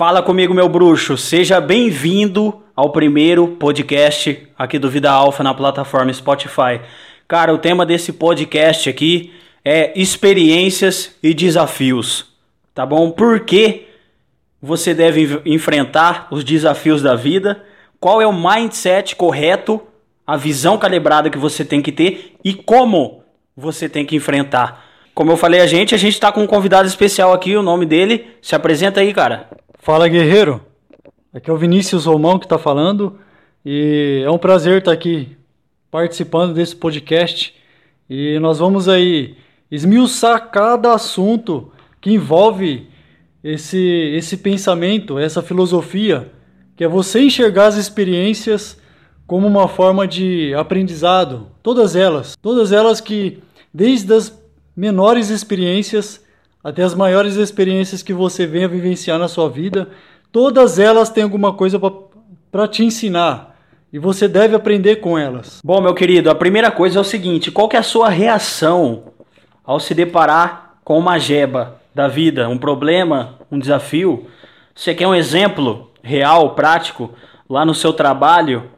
Fala comigo, meu bruxo. Seja bem-vindo ao primeiro podcast aqui do Vida Alfa na plataforma Spotify. Cara, o tema desse podcast aqui é experiências e desafios. Tá bom? Por que você deve enfrentar os desafios da vida? Qual é o mindset correto, a visão calibrada que você tem que ter e como você tem que enfrentar? Como eu falei a gente, a gente está com um convidado especial aqui, o nome dele. Se apresenta aí, cara. Fala, guerreiro. Aqui é o Vinícius Romão que está falando e é um prazer estar aqui participando desse podcast e nós vamos aí esmiuçar cada assunto que envolve esse, esse pensamento, essa filosofia, que é você enxergar as experiências como uma forma de aprendizado, todas elas, todas elas que desde as menores experiências até as maiores experiências que você venha vivenciar na sua vida, todas elas têm alguma coisa para te ensinar e você deve aprender com elas. Bom, meu querido, a primeira coisa é o seguinte: qual é a sua reação ao se deparar com uma jeba da vida, um problema, um desafio? Você quer um exemplo real, prático, lá no seu trabalho?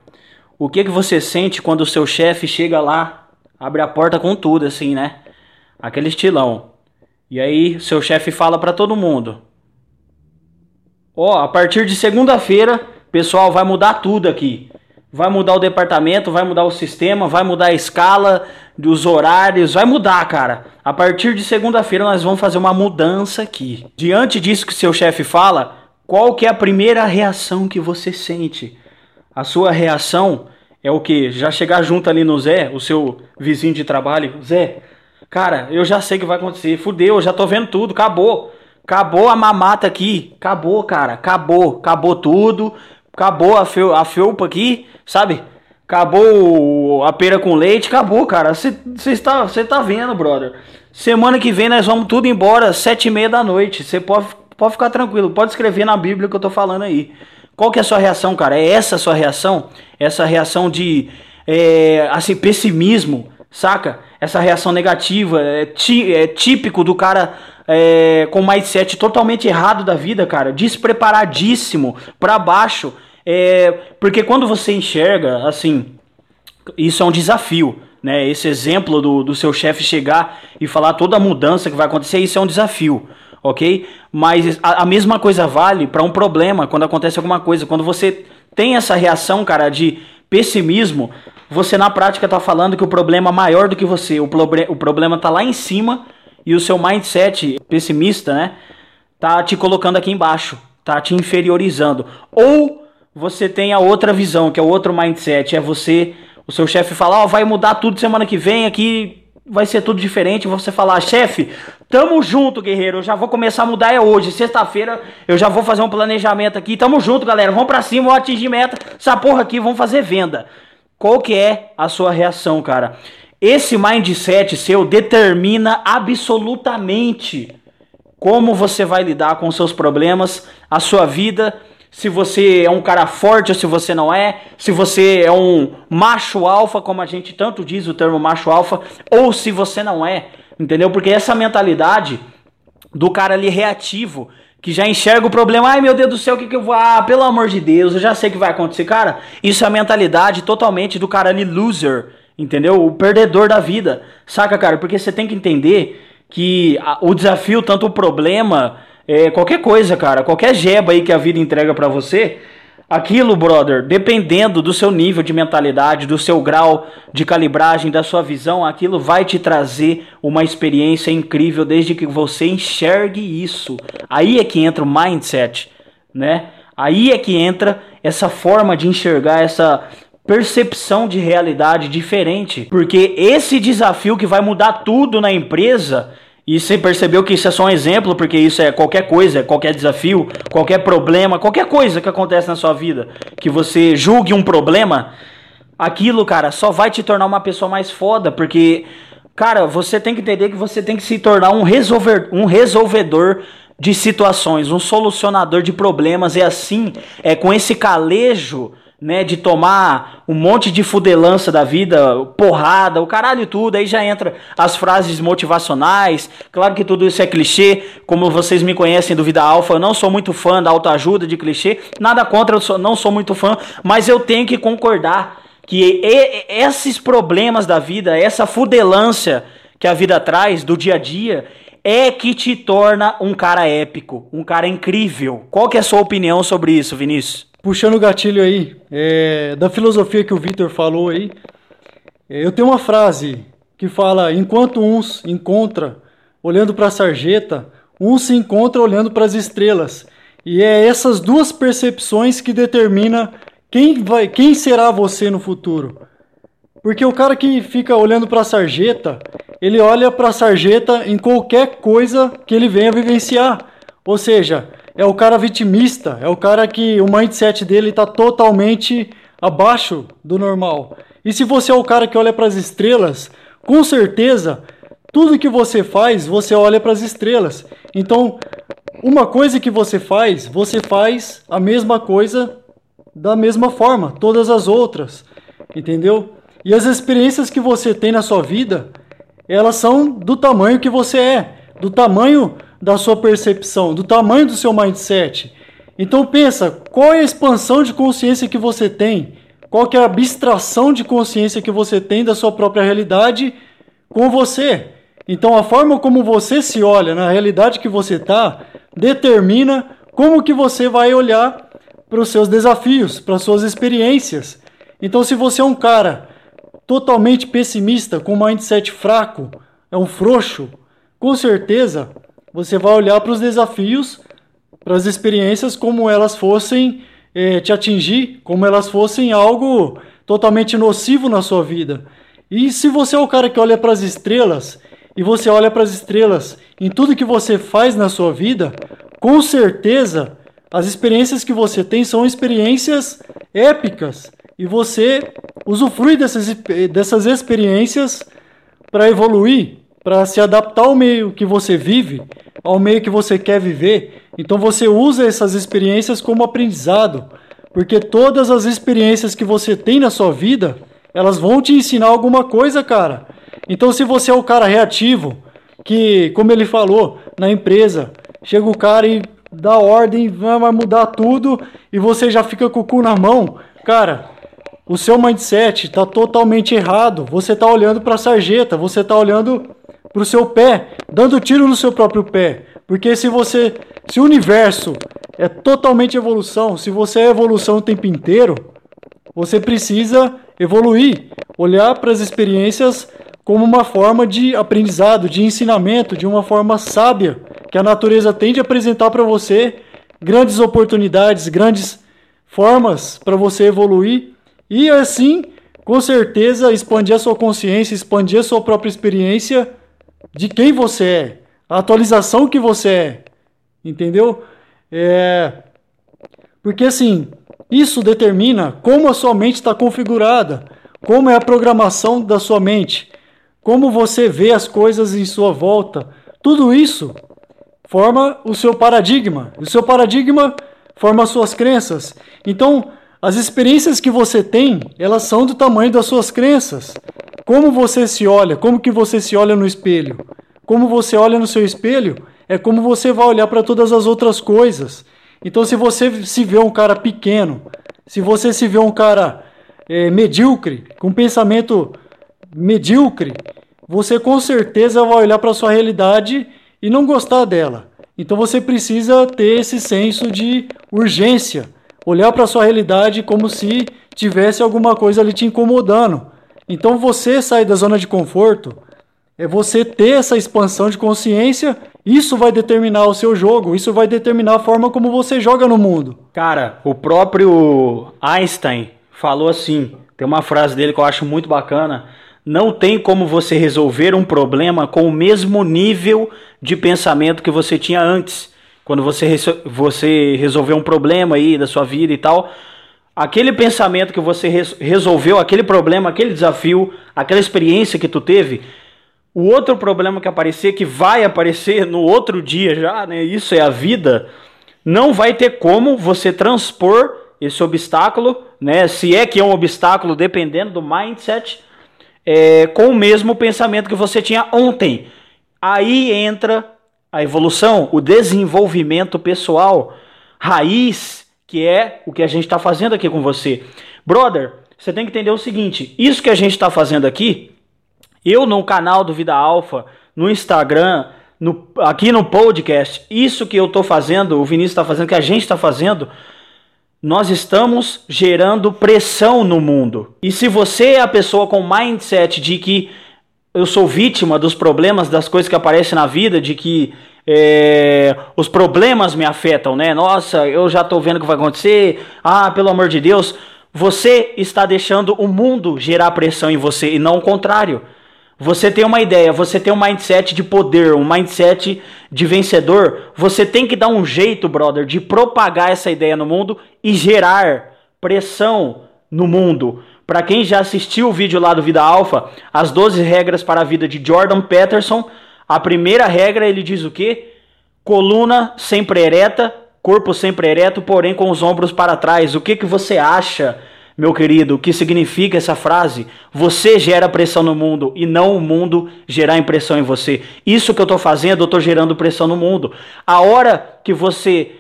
O que, que você sente quando o seu chefe chega lá, abre a porta com tudo, assim, né? Aquele estilão. E aí seu chefe fala para todo mundo: "Ó, oh, a partir de segunda-feira, pessoal, vai mudar tudo aqui. Vai mudar o departamento, vai mudar o sistema, vai mudar a escala dos horários, vai mudar, cara. A partir de segunda-feira nós vamos fazer uma mudança aqui. Diante disso que seu chefe fala, qual que é a primeira reação que você sente? A sua reação é o que? Já chegar junto ali no Zé, o seu vizinho de trabalho, Zé, Cara, eu já sei o que vai acontecer. Fudeu, eu já tô vendo tudo. Acabou. Acabou a mamata aqui. Acabou, cara. Acabou. Acabou tudo. Acabou a, fel a felpa aqui, sabe? Acabou a pera com leite. Acabou, cara. Você está, tá vendo, brother. Semana que vem nós vamos tudo embora, sete e meia da noite. Você pode, pode ficar tranquilo. Pode escrever na Bíblia que eu tô falando aí. Qual que é a sua reação, cara? É essa a sua reação? Essa reação de, é, assim, pessimismo, saca? Essa reação negativa, é, tí, é típico do cara é, com mindset totalmente errado da vida, cara, despreparadíssimo, para baixo. É, porque quando você enxerga, assim, isso é um desafio, né? Esse exemplo do, do seu chefe chegar e falar toda a mudança que vai acontecer, isso é um desafio, ok? Mas a, a mesma coisa vale para um problema, quando acontece alguma coisa. Quando você tem essa reação, cara, de pessimismo, você na prática está falando que o problema é maior do que você, o, o problema está lá em cima e o seu mindset pessimista, né, tá te colocando aqui embaixo, tá te inferiorizando. Ou você tem a outra visão, que é o outro mindset, é você, o seu chefe falar, ó, oh, vai mudar tudo semana que vem aqui, vai ser tudo diferente. Você falar, chefe, tamo junto, guerreiro. Eu já vou começar a mudar é hoje. Sexta-feira eu já vou fazer um planejamento aqui. Tamo junto, galera. Vamos pra cima, vamos atingir meta. Essa porra aqui, vamos fazer venda. Qual que é a sua reação, cara? Esse mindset seu determina absolutamente como você vai lidar com seus problemas, a sua vida, se você é um cara forte ou se você não é, se você é um macho alfa, como a gente tanto diz o termo macho alfa, ou se você não é, entendeu? Porque essa mentalidade do cara ali reativo, que já enxerga o problema, ai meu Deus do céu, o que, que eu vou. Ah, pelo amor de Deus, eu já sei o que vai acontecer. Cara, isso é a mentalidade totalmente do cara ali loser, entendeu? O perdedor da vida, saca, cara? Porque você tem que entender que o desafio, tanto o problema, é, qualquer coisa, cara, qualquer jeba aí que a vida entrega para você, Aquilo, brother, dependendo do seu nível de mentalidade, do seu grau de calibragem, da sua visão, aquilo vai te trazer uma experiência incrível desde que você enxergue isso. Aí é que entra o mindset, né? Aí é que entra essa forma de enxergar essa percepção de realidade diferente, porque esse desafio que vai mudar tudo na empresa e você percebeu que isso é só um exemplo, porque isso é qualquer coisa, qualquer desafio, qualquer problema, qualquer coisa que acontece na sua vida, que você julgue um problema, aquilo, cara, só vai te tornar uma pessoa mais foda, porque, cara, você tem que entender que você tem que se tornar um, resolver, um resolvedor de situações, um solucionador de problemas, e assim, é com esse calejo né, de tomar um monte de fudelança da vida, porrada, o caralho tudo, aí já entra as frases motivacionais. Claro que tudo isso é clichê, como vocês me conhecem do Vida Alfa, eu não sou muito fã da autoajuda de clichê, nada contra, eu sou, não sou muito fã, mas eu tenho que concordar que esses problemas da vida, essa fudelância que a vida traz do dia a dia, é que te torna um cara épico, um cara incrível. Qual que é a sua opinião sobre isso, Vinícius? Puxando o gatilho aí, é, da filosofia que o Victor falou aí, é, eu tenho uma frase que fala: enquanto uns encontra olhando para a sarjeta, uns se encontra olhando para as estrelas. E é essas duas percepções que determina quem vai, quem será você no futuro. Porque o cara que fica olhando para a sarjeta, ele olha para a sarjeta em qualquer coisa que ele venha vivenciar. Ou seja, é o cara vitimista, é o cara que o mindset dele está totalmente abaixo do normal. E se você é o cara que olha para as estrelas, com certeza, tudo que você faz, você olha para as estrelas. Então, uma coisa que você faz, você faz a mesma coisa da mesma forma, todas as outras, entendeu? E as experiências que você tem na sua vida, elas são do tamanho que você é, do tamanho da sua percepção, do tamanho do seu mindset. Então pensa, qual é a expansão de consciência que você tem? Qual é a abstração de consciência que você tem da sua própria realidade com você? Então a forma como você se olha na realidade que você está determina como que você vai olhar para os seus desafios, para as suas experiências. Então se você é um cara totalmente pessimista, com um mindset fraco, é um frouxo, com certeza você vai olhar para os desafios, para as experiências como elas fossem é, te atingir, como elas fossem algo totalmente nocivo na sua vida. E se você é o cara que olha para as estrelas e você olha para as estrelas em tudo que você faz na sua vida, com certeza as experiências que você tem são experiências épicas e você usufrui dessas, dessas experiências para evoluir, para se adaptar ao meio que você vive, ao meio que você quer viver. Então você usa essas experiências como aprendizado, porque todas as experiências que você tem na sua vida, elas vão te ensinar alguma coisa, cara. Então se você é o cara reativo, que, como ele falou, na empresa, chega o cara e dá ordem, vai mudar tudo e você já fica com o cu na mão, cara, o seu mindset está totalmente errado. Você está olhando para a sarjeta, você está olhando para o seu pé, dando tiro no seu próprio pé. Porque se você, se o universo é totalmente evolução, se você é evolução o tempo inteiro, você precisa evoluir, olhar para as experiências como uma forma de aprendizado, de ensinamento, de uma forma sábia que a natureza tem de apresentar para você grandes oportunidades, grandes formas para você evoluir e assim, com certeza, expandir a sua consciência, expandir a sua própria experiência de quem você é, a atualização que você é, entendeu? É... Porque assim, isso determina como a sua mente está configurada, como é a programação da sua mente, como você vê as coisas em sua volta. Tudo isso forma o seu paradigma. O seu paradigma forma as suas crenças. Então, as experiências que você tem, elas são do tamanho das suas crenças. Como você se olha? Como que você se olha no espelho? Como você olha no seu espelho é como você vai olhar para todas as outras coisas. Então, se você se vê um cara pequeno, se você se vê um cara é, medíocre, com pensamento medíocre, você com certeza vai olhar para sua realidade e não gostar dela. Então, você precisa ter esse senso de urgência, olhar para sua realidade como se tivesse alguma coisa ali te incomodando. Então você sair da zona de conforto é você ter essa expansão de consciência. Isso vai determinar o seu jogo, isso vai determinar a forma como você joga no mundo. Cara, o próprio Einstein falou assim: tem uma frase dele que eu acho muito bacana. Não tem como você resolver um problema com o mesmo nível de pensamento que você tinha antes. Quando você, você resolveu um problema aí da sua vida e tal, aquele pensamento que você resolveu, aquele problema, aquele desafio, aquela experiência que tu teve, o outro problema que aparecer, que vai aparecer no outro dia já, né? Isso é a vida. Não vai ter como você transpor esse obstáculo né? Se é que é um obstáculo, dependendo do mindset, é, com o mesmo pensamento que você tinha ontem. Aí entra a evolução, o desenvolvimento pessoal, raiz, que é o que a gente está fazendo aqui com você. Brother, você tem que entender o seguinte: isso que a gente está fazendo aqui, eu no canal do Vida Alfa, no Instagram, no, aqui no podcast, isso que eu estou fazendo, o Vinícius está fazendo, que a gente está fazendo, nós estamos gerando pressão no mundo. E se você é a pessoa com mindset de que eu sou vítima dos problemas, das coisas que aparecem na vida, de que é, os problemas me afetam, né? Nossa, eu já estou vendo o que vai acontecer. Ah, pelo amor de Deus. Você está deixando o mundo gerar pressão em você e não o contrário. Você tem uma ideia, você tem um mindset de poder, um mindset de vencedor. Você tem que dar um jeito, brother, de propagar essa ideia no mundo e gerar pressão no mundo. Para quem já assistiu o vídeo lá do Vida Alfa, as 12 regras para a vida de Jordan Peterson, a primeira regra ele diz o quê? Coluna sempre ereta, corpo sempre ereto, porém com os ombros para trás. O que que você acha? meu querido, que significa essa frase? Você gera pressão no mundo e não o mundo gerar impressão em você. Isso que eu estou fazendo, eu estou gerando pressão no mundo. A hora que você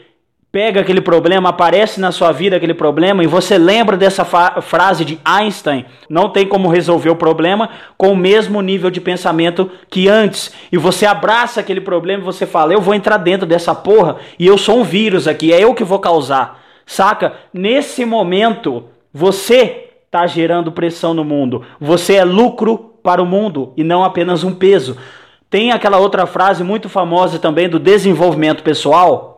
pega aquele problema, aparece na sua vida aquele problema e você lembra dessa frase de Einstein, não tem como resolver o problema com o mesmo nível de pensamento que antes. E você abraça aquele problema e você fala: "Eu vou entrar dentro dessa porra e eu sou um vírus aqui, é eu que vou causar". Saca? Nesse momento, você está gerando pressão no mundo. Você é lucro para o mundo e não apenas um peso. Tem aquela outra frase muito famosa também do desenvolvimento pessoal,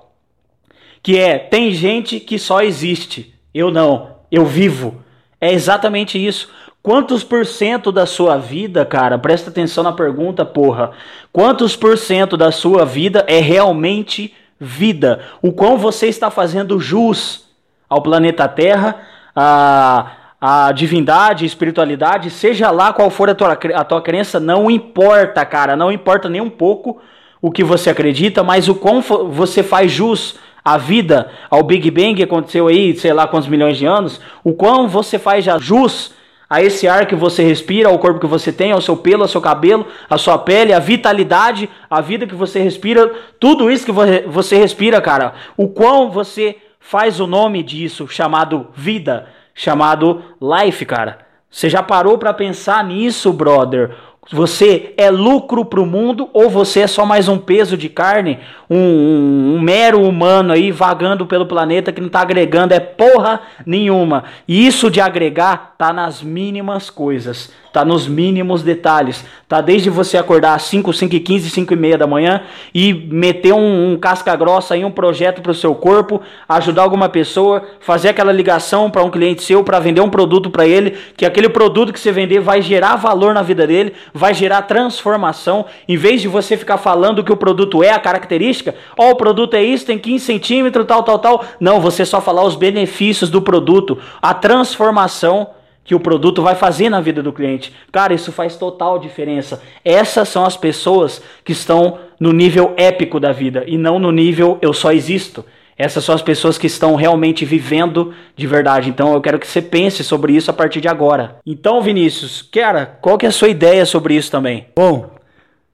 que é: tem gente que só existe, eu não, eu vivo. É exatamente isso. Quantos por cento da sua vida, cara, presta atenção na pergunta, porra. Quantos por cento da sua vida é realmente vida? O quão você está fazendo jus ao planeta Terra, a, a divindade, espiritualidade, seja lá qual for a tua, a tua crença, não importa, cara, não importa nem um pouco o que você acredita, mas o quão você faz jus à vida, ao Big Bang que aconteceu aí, sei lá quantos milhões de anos, o quão você faz jus a esse ar que você respira, ao corpo que você tem, ao seu pelo, ao seu cabelo, à sua pele, a vitalidade, a vida que você respira, tudo isso que você respira, cara, o quão você faz o nome disso chamado vida, chamado life, cara. Você já parou para pensar nisso, brother? Você é lucro para o mundo ou você é só mais um peso de carne, um, um, um, mero humano aí vagando pelo planeta que não está agregando é porra nenhuma. E isso de agregar tá nas mínimas coisas, tá nos mínimos detalhes. Tá desde você acordar às 5, 5 e 15, 5 e meia da manhã e meter um, um casca grossa em um projeto para o seu corpo, ajudar alguma pessoa, fazer aquela ligação para um cliente seu para vender um produto para ele, que aquele produto que você vender vai gerar valor na vida dele, vai gerar transformação. Em vez de você ficar falando que o produto é a característica, ó, oh, o produto é isso, tem 15 centímetros, tal, tal, tal. Não, você só falar os benefícios do produto, a transformação que o produto vai fazer na vida do cliente. Cara, isso faz total diferença. Essas são as pessoas que estão no nível épico da vida e não no nível eu só existo. Essas são as pessoas que estão realmente vivendo de verdade. Então eu quero que você pense sobre isso a partir de agora. Então, Vinícius, cara, qual que é a sua ideia sobre isso também? Bom,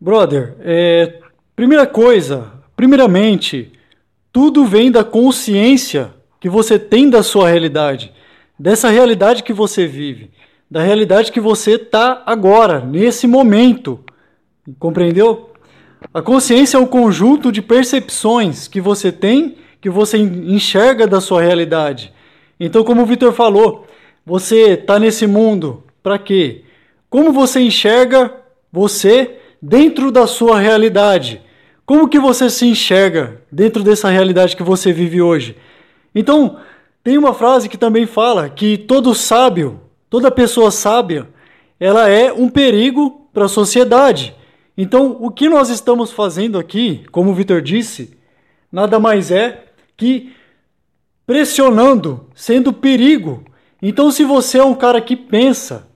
brother, é, primeira coisa, primeiramente, tudo vem da consciência que você tem da sua realidade dessa realidade que você vive, da realidade que você está agora, nesse momento. Compreendeu? A consciência é um conjunto de percepções que você tem, que você enxerga da sua realidade. Então, como o Vitor falou, você está nesse mundo para quê? Como você enxerga você dentro da sua realidade? Como que você se enxerga dentro dessa realidade que você vive hoje? Então, tem uma frase que também fala que todo sábio, toda pessoa sábia, ela é um perigo para a sociedade. Então, o que nós estamos fazendo aqui, como o Vitor disse, nada mais é que pressionando, sendo perigo. Então, se você é um cara que pensa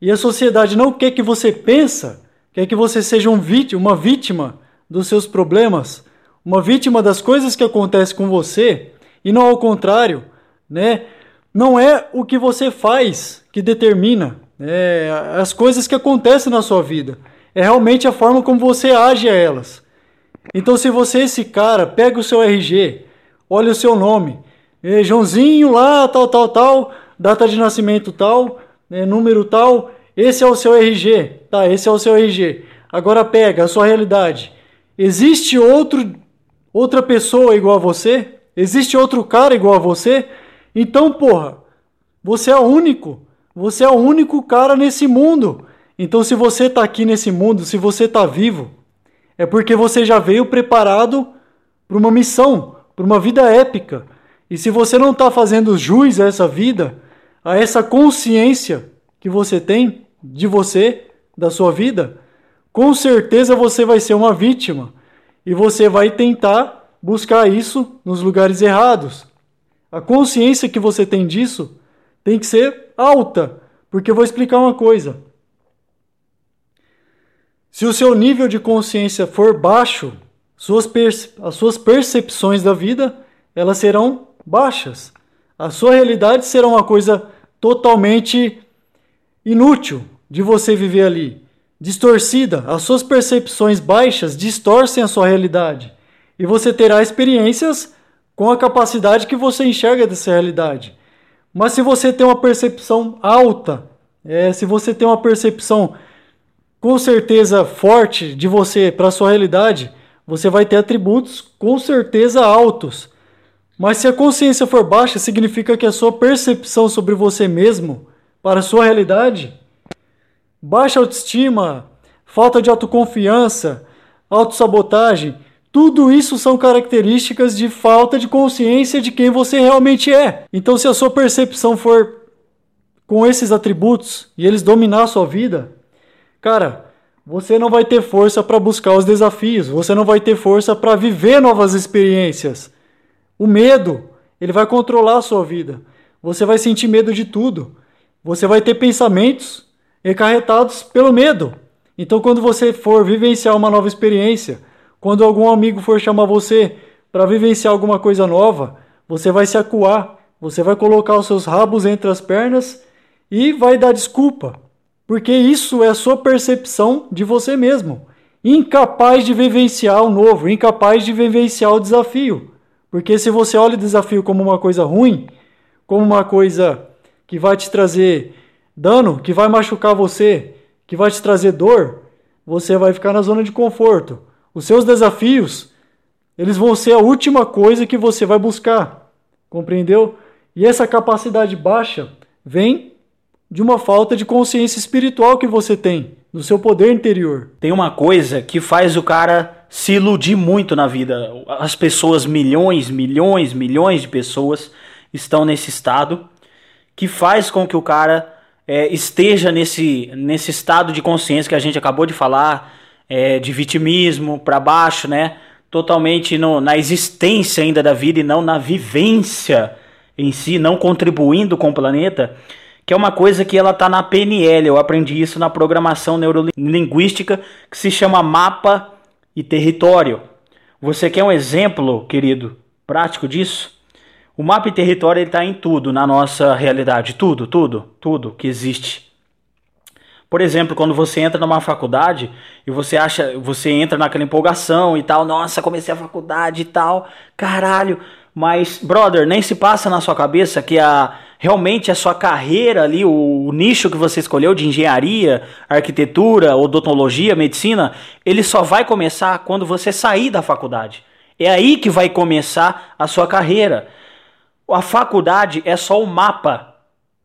e a sociedade não quer que você pensa, quer que você seja um vítima, uma vítima dos seus problemas, uma vítima das coisas que acontecem com você, e não ao contrário, né? não é o que você faz que determina é, as coisas que acontecem na sua vida. É realmente a forma como você age a elas. Então, se você, esse cara, pega o seu RG, olha o seu nome, é, Joãozinho lá, tal, tal, tal, data de nascimento tal, é, número tal, esse é o seu RG, tá? Esse é o seu RG. Agora pega a sua realidade. Existe outro, outra pessoa igual a você? Existe outro cara igual a você? Então, porra, você é o único. Você é o único cara nesse mundo. Então, se você está aqui nesse mundo, se você está vivo, é porque você já veio preparado para uma missão, para uma vida épica. E se você não está fazendo jus a essa vida, a essa consciência que você tem de você, da sua vida, com certeza você vai ser uma vítima e você vai tentar buscar isso nos lugares errados. A consciência que você tem disso tem que ser alta, porque eu vou explicar uma coisa. Se o seu nível de consciência for baixo, suas as suas percepções da vida elas serão baixas. A sua realidade será uma coisa totalmente inútil de você viver ali, distorcida. As suas percepções baixas distorcem a sua realidade e você terá experiências com a capacidade que você enxerga dessa realidade. Mas se você tem uma percepção alta, é, se você tem uma percepção com certeza forte de você para sua realidade, você vai ter atributos com certeza altos. Mas se a consciência for baixa, significa que a sua percepção sobre você mesmo para a sua realidade, baixa autoestima, falta de autoconfiança, autossabotagem, tudo isso são características de falta de consciência de quem você realmente é. Então, se a sua percepção for com esses atributos e eles dominar a sua vida, Cara, você não vai ter força para buscar os desafios, você não vai ter força para viver novas experiências. O medo, ele vai controlar a sua vida. Você vai sentir medo de tudo. Você vai ter pensamentos encarretados pelo medo. Então, quando você for vivenciar uma nova experiência, quando algum amigo for chamar você para vivenciar alguma coisa nova, você vai se acuar, você vai colocar os seus rabos entre as pernas e vai dar desculpa. Porque isso é a sua percepção de você mesmo. Incapaz de vivenciar o novo, incapaz de vivenciar o desafio. Porque se você olha o desafio como uma coisa ruim, como uma coisa que vai te trazer dano, que vai machucar você, que vai te trazer dor, você vai ficar na zona de conforto. Os seus desafios, eles vão ser a última coisa que você vai buscar. Compreendeu? E essa capacidade baixa vem de uma falta de consciência espiritual que você tem, do seu poder interior. Tem uma coisa que faz o cara se iludir muito na vida. As pessoas, milhões, milhões, milhões de pessoas estão nesse estado que faz com que o cara é, esteja nesse, nesse estado de consciência que a gente acabou de falar, é, de vitimismo para baixo, né? Totalmente no, na existência ainda da vida e não na vivência em si, não contribuindo com o planeta que é uma coisa que ela tá na PNL. Eu aprendi isso na programação neurolinguística que se chama mapa e território. Você quer um exemplo, querido, prático disso? O mapa e território está em tudo na nossa realidade, tudo, tudo, tudo que existe. Por exemplo, quando você entra numa faculdade e você acha, você entra naquela empolgação e tal, nossa, comecei a faculdade e tal, caralho, mas brother, nem se passa na sua cabeça que a realmente a sua carreira ali, o, o, nicho que você escolheu de engenharia, arquitetura, odontologia, medicina, ele só vai começar quando você sair da faculdade. É aí que vai começar a sua carreira. A faculdade é só o mapa,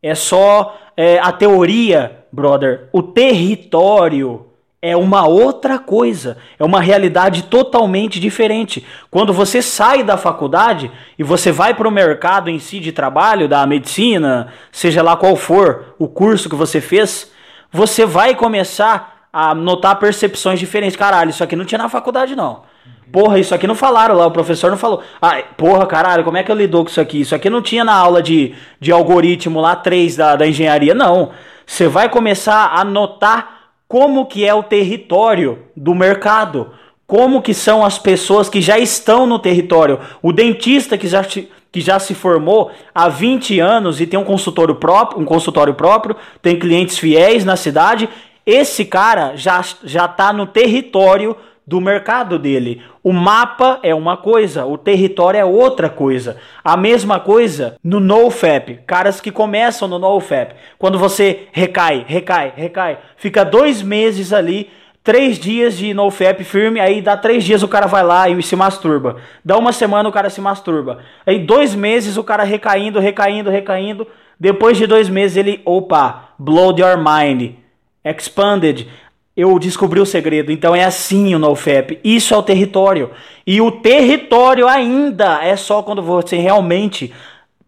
é só é, a teoria, brother. O território é uma outra coisa, é uma realidade totalmente diferente. Quando você sai da faculdade e você vai para o mercado em si de trabalho, da medicina, seja lá qual for o curso que você fez, você vai começar a notar percepções diferentes. Caralho, isso aqui não tinha na faculdade não. Porra, isso aqui não falaram lá, o professor não falou. Ah, porra, caralho, como é que eu lido com isso aqui? Isso aqui não tinha na aula de, de algoritmo lá 3 da, da engenharia, não. Você vai começar a notar como que é o território do que são as pessoas que já estão no território. O dentista que já, que já se formou há 20 anos e tem um consultório próprio, um consultório próprio, tem clientes fiéis na cidade, esse cara já já tá no território do mercado dele. O mapa é uma coisa, o território é outra coisa. A mesma coisa no NoFap. Caras que começam no NoFap. Quando você recai, recai, recai, fica dois meses ali, três dias de NoFap firme, aí dá três dias o cara vai lá e se masturba. Dá uma semana o cara se masturba. Aí dois meses o cara recaindo, recaindo, recaindo. Depois de dois meses ele, opa, blow your mind. Expanded eu descobri o segredo. Então é assim o NoFap. Isso é o território. E o território ainda é só quando você realmente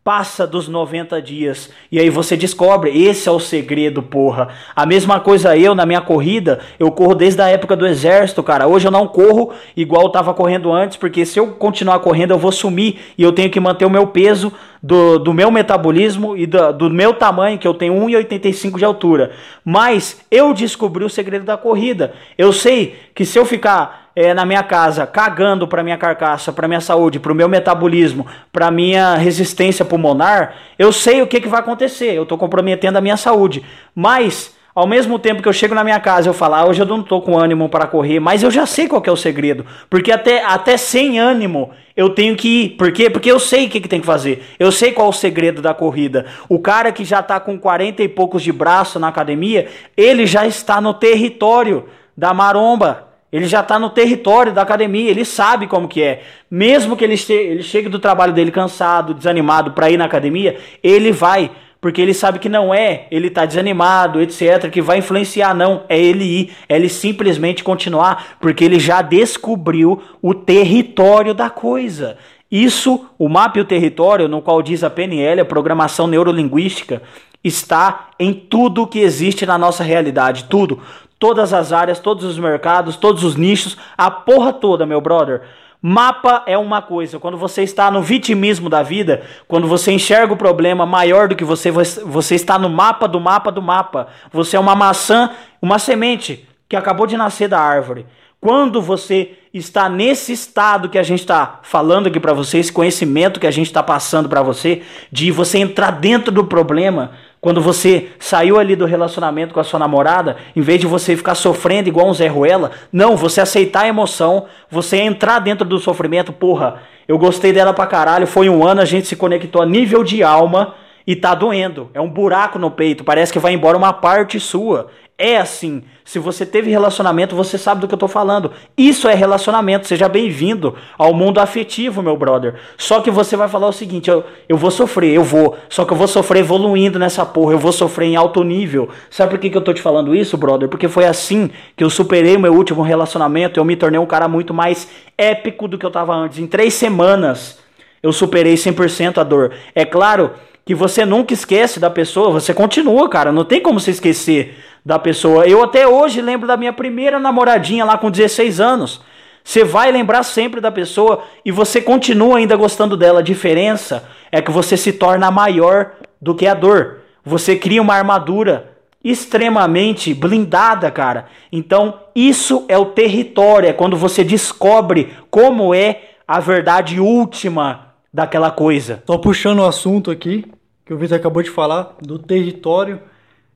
passa dos 90 dias e aí você descobre, esse é o segredo, porra. A mesma coisa eu na minha corrida, eu corro desde a época do exército, cara. Hoje eu não corro igual eu tava correndo antes, porque se eu continuar correndo eu vou sumir e eu tenho que manter o meu peso do, do meu metabolismo e do, do meu tamanho, que eu tenho 1,85 de altura. Mas eu descobri o segredo da corrida. Eu sei que se eu ficar é, na minha casa cagando para minha carcaça, para minha saúde, para o meu metabolismo, para minha resistência pulmonar, eu sei o que, que vai acontecer. Eu estou comprometendo a minha saúde. Mas ao mesmo tempo que eu chego na minha casa eu falo, ah, hoje eu não estou com ânimo para correr, mas eu já sei qual é o segredo. Porque até, até sem ânimo eu tenho que ir. Por quê? Porque eu sei o que, que tem que fazer. Eu sei qual é o segredo da corrida. O cara que já está com 40 e poucos de braço na academia, ele já está no território da maromba. Ele já está no território da academia, ele sabe como que é. Mesmo que ele, ele chegue do trabalho dele cansado, desanimado para ir na academia, ele vai, porque ele sabe que não é ele tá desanimado, etc, que vai influenciar não, é ele ir, é ele simplesmente continuar, porque ele já descobriu o território da coisa. Isso, o mapa e o território, no qual diz a PNL, a programação neurolinguística, está em tudo que existe na nossa realidade, tudo todas as áreas, todos os mercados, todos os nichos, a porra toda, meu brother. Mapa é uma coisa, quando você está no vitimismo da vida, quando você enxerga o problema maior do que você, você está no mapa do mapa do mapa. Você é uma maçã, uma semente que acabou de nascer da árvore. Quando você está nesse estado que a gente está falando aqui para você, esse conhecimento que a gente está passando para você, de você entrar dentro do problema, quando você saiu ali do relacionamento com a sua namorada, em vez de você ficar sofrendo igual um Zé Ruela, não, você aceitar a emoção, você entrar dentro do sofrimento, porra, eu gostei dela pra caralho, foi um ano, a gente se conectou a nível de alma e tá doendo. É um buraco no peito, parece que vai embora uma parte sua. É assim. Se você teve relacionamento, você sabe do que eu tô falando. Isso é relacionamento. Seja bem-vindo ao mundo afetivo, meu brother. Só que você vai falar o seguinte: eu, eu vou sofrer, eu vou. Só que eu vou sofrer evoluindo nessa porra. Eu vou sofrer em alto nível. Sabe por que, que eu tô te falando isso, brother? Porque foi assim que eu superei o meu último relacionamento. Eu me tornei um cara muito mais épico do que eu tava antes. Em três semanas, eu superei 100% a dor. É claro que você nunca esquece da pessoa, você continua, cara. Não tem como você esquecer da pessoa. Eu até hoje lembro da minha primeira namoradinha lá com 16 anos. Você vai lembrar sempre da pessoa e você continua ainda gostando dela. A diferença é que você se torna maior do que a dor. Você cria uma armadura extremamente blindada, cara. Então, isso é o território, é quando você descobre como é a verdade última daquela coisa. Tô puxando o assunto aqui, que o Vitor acabou de falar, do território.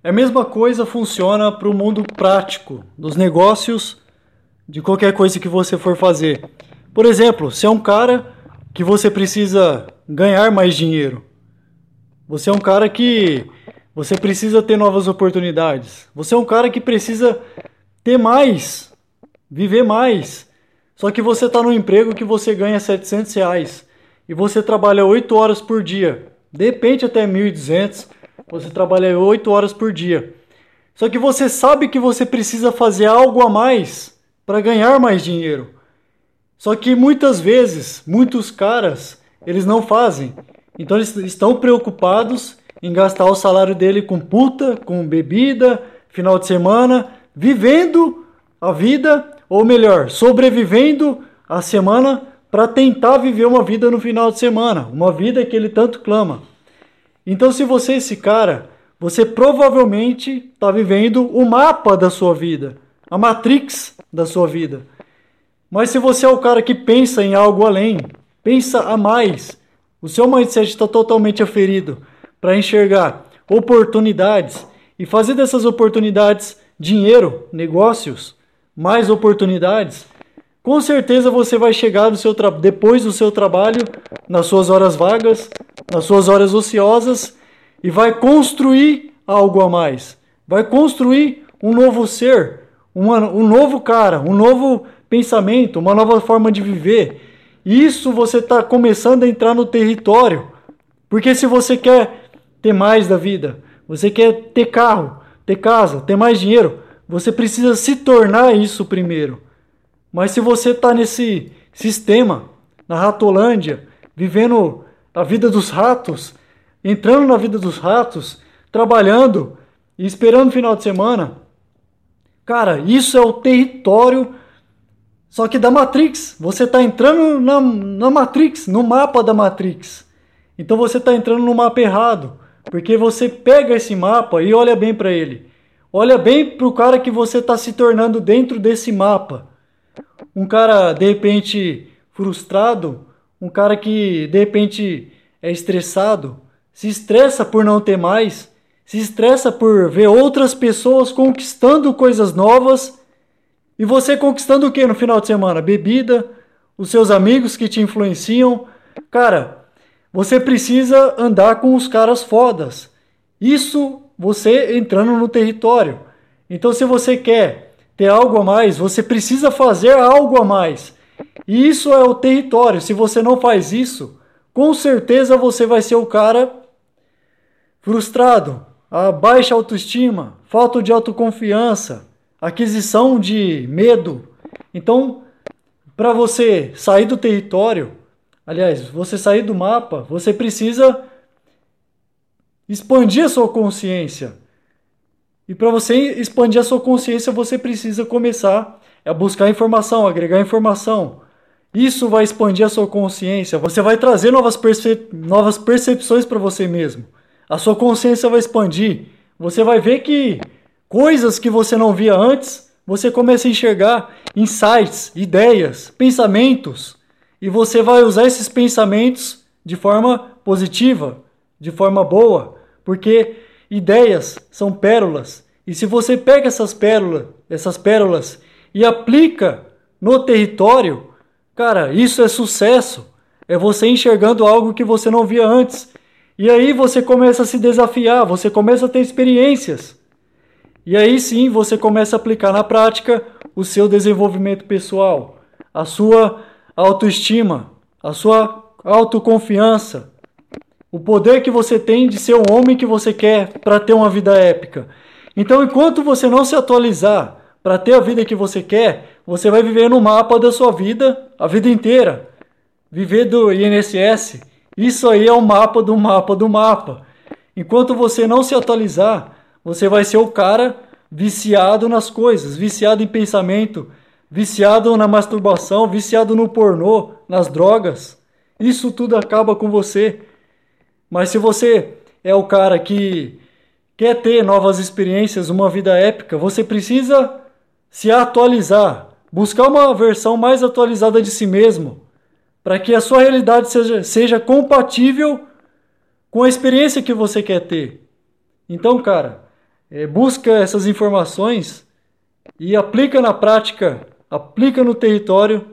A mesma coisa funciona para o mundo prático, dos negócios, de qualquer coisa que você for fazer. Por exemplo, se é um cara que você precisa ganhar mais dinheiro, você é um cara que você precisa ter novas oportunidades, você é um cara que precisa ter mais, viver mais. Só que você está no emprego que você ganha 700 reais e você trabalha 8 horas por dia de repente até 1.200, você trabalha 8 horas por dia. Só que você sabe que você precisa fazer algo a mais para ganhar mais dinheiro. Só que muitas vezes, muitos caras, eles não fazem. Então eles estão preocupados em gastar o salário dele com puta, com bebida, final de semana, vivendo a vida, ou melhor, sobrevivendo a semana para tentar viver uma vida no final de semana, uma vida que ele tanto clama. Então, se você é esse cara, você provavelmente está vivendo o mapa da sua vida, a matrix da sua vida. Mas se você é o cara que pensa em algo além, pensa a mais, o seu mindset está totalmente aferido para enxergar oportunidades e fazer dessas oportunidades dinheiro, negócios, mais oportunidades, com certeza você vai chegar seu depois do seu trabalho, nas suas horas vagas, nas suas horas ociosas e vai construir algo a mais. Vai construir um novo ser, uma, um novo cara, um novo pensamento, uma nova forma de viver. Isso você está começando a entrar no território. Porque se você quer ter mais da vida, você quer ter carro, ter casa, ter mais dinheiro, você precisa se tornar isso primeiro. Mas se você está nesse sistema, na Ratolândia, vivendo a vida dos ratos, entrando na vida dos ratos, trabalhando e esperando o final de semana, cara, isso é o território só que da Matrix. Você está entrando na, na Matrix, no mapa da Matrix. Então você está entrando no mapa errado. Porque você pega esse mapa e olha bem para ele. Olha bem para o cara que você está se tornando dentro desse mapa. Um cara, de repente, frustrado. Um cara que, de repente, é estressado. Se estressa por não ter mais. Se estressa por ver outras pessoas conquistando coisas novas e você conquistando o que no final de semana? Bebida, os seus amigos que te influenciam. Cara, você precisa andar com os caras fodas. Isso você entrando no território. Então, se você quer ter algo a mais, você precisa fazer algo a mais. E isso é o território. Se você não faz isso, com certeza você vai ser o cara frustrado, a baixa autoestima, falta de autoconfiança, aquisição de medo. Então, para você sair do território, aliás, você sair do mapa, você precisa expandir a sua consciência. E para você expandir a sua consciência, você precisa começar a buscar informação, agregar informação. Isso vai expandir a sua consciência. Você vai trazer novas, novas percepções para você mesmo. A sua consciência vai expandir. Você vai ver que Coisas que você não via antes, você começa a enxergar insights, ideias, pensamentos, e você vai usar esses pensamentos de forma positiva, de forma boa, porque ideias são pérolas. E se você pega essas pérolas, essas pérolas e aplica no território, cara, isso é sucesso. É você enxergando algo que você não via antes. E aí você começa a se desafiar, você começa a ter experiências. E aí sim você começa a aplicar na prática o seu desenvolvimento pessoal, a sua autoestima, a sua autoconfiança, o poder que você tem de ser o homem que você quer para ter uma vida épica. Então, enquanto você não se atualizar para ter a vida que você quer, você vai viver no mapa da sua vida a vida inteira. Viver do INSS, isso aí é o mapa do mapa do mapa. Enquanto você não se atualizar, você vai ser o cara viciado nas coisas, viciado em pensamento, viciado na masturbação, viciado no pornô, nas drogas. Isso tudo acaba com você. Mas se você é o cara que quer ter novas experiências, uma vida épica, você precisa se atualizar, buscar uma versão mais atualizada de si mesmo, para que a sua realidade seja, seja compatível com a experiência que você quer ter. Então, cara, é, busca essas informações e aplica na prática, aplica no território,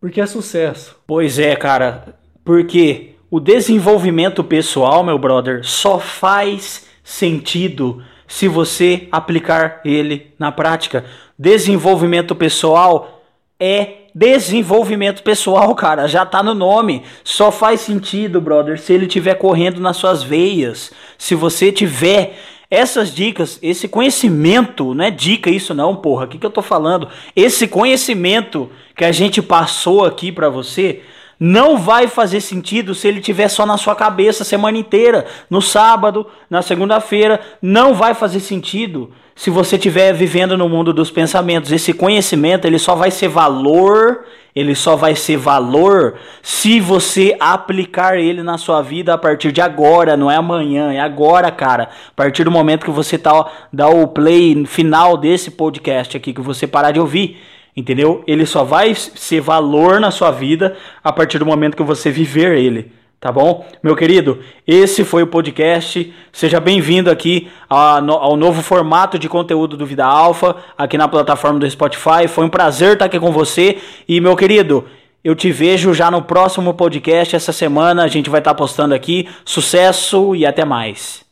porque é sucesso. Pois é, cara, porque o desenvolvimento pessoal, meu brother, só faz sentido se você aplicar ele na prática. Desenvolvimento pessoal é desenvolvimento pessoal, cara, já tá no nome. Só faz sentido, brother, se ele estiver correndo nas suas veias. Se você tiver essas dicas, esse conhecimento, não é dica isso não, porra, o que, que eu tô falando? Esse conhecimento que a gente passou aqui para você não vai fazer sentido se ele tiver só na sua cabeça a semana inteira, no sábado, na segunda-feira, não vai fazer sentido se você estiver vivendo no mundo dos pensamentos. Esse conhecimento, ele só vai ser valor ele só vai ser valor se você aplicar ele na sua vida a partir de agora, não é amanhã, é agora, cara. A partir do momento que você tá dá o play final desse podcast aqui que você parar de ouvir, entendeu? Ele só vai ser valor na sua vida a partir do momento que você viver ele. Tá bom? Meu querido, esse foi o podcast. Seja bem-vindo aqui ao novo formato de conteúdo do Vida Alfa, aqui na plataforma do Spotify. Foi um prazer estar aqui com você. E, meu querido, eu te vejo já no próximo podcast. Essa semana a gente vai estar postando aqui. Sucesso e até mais.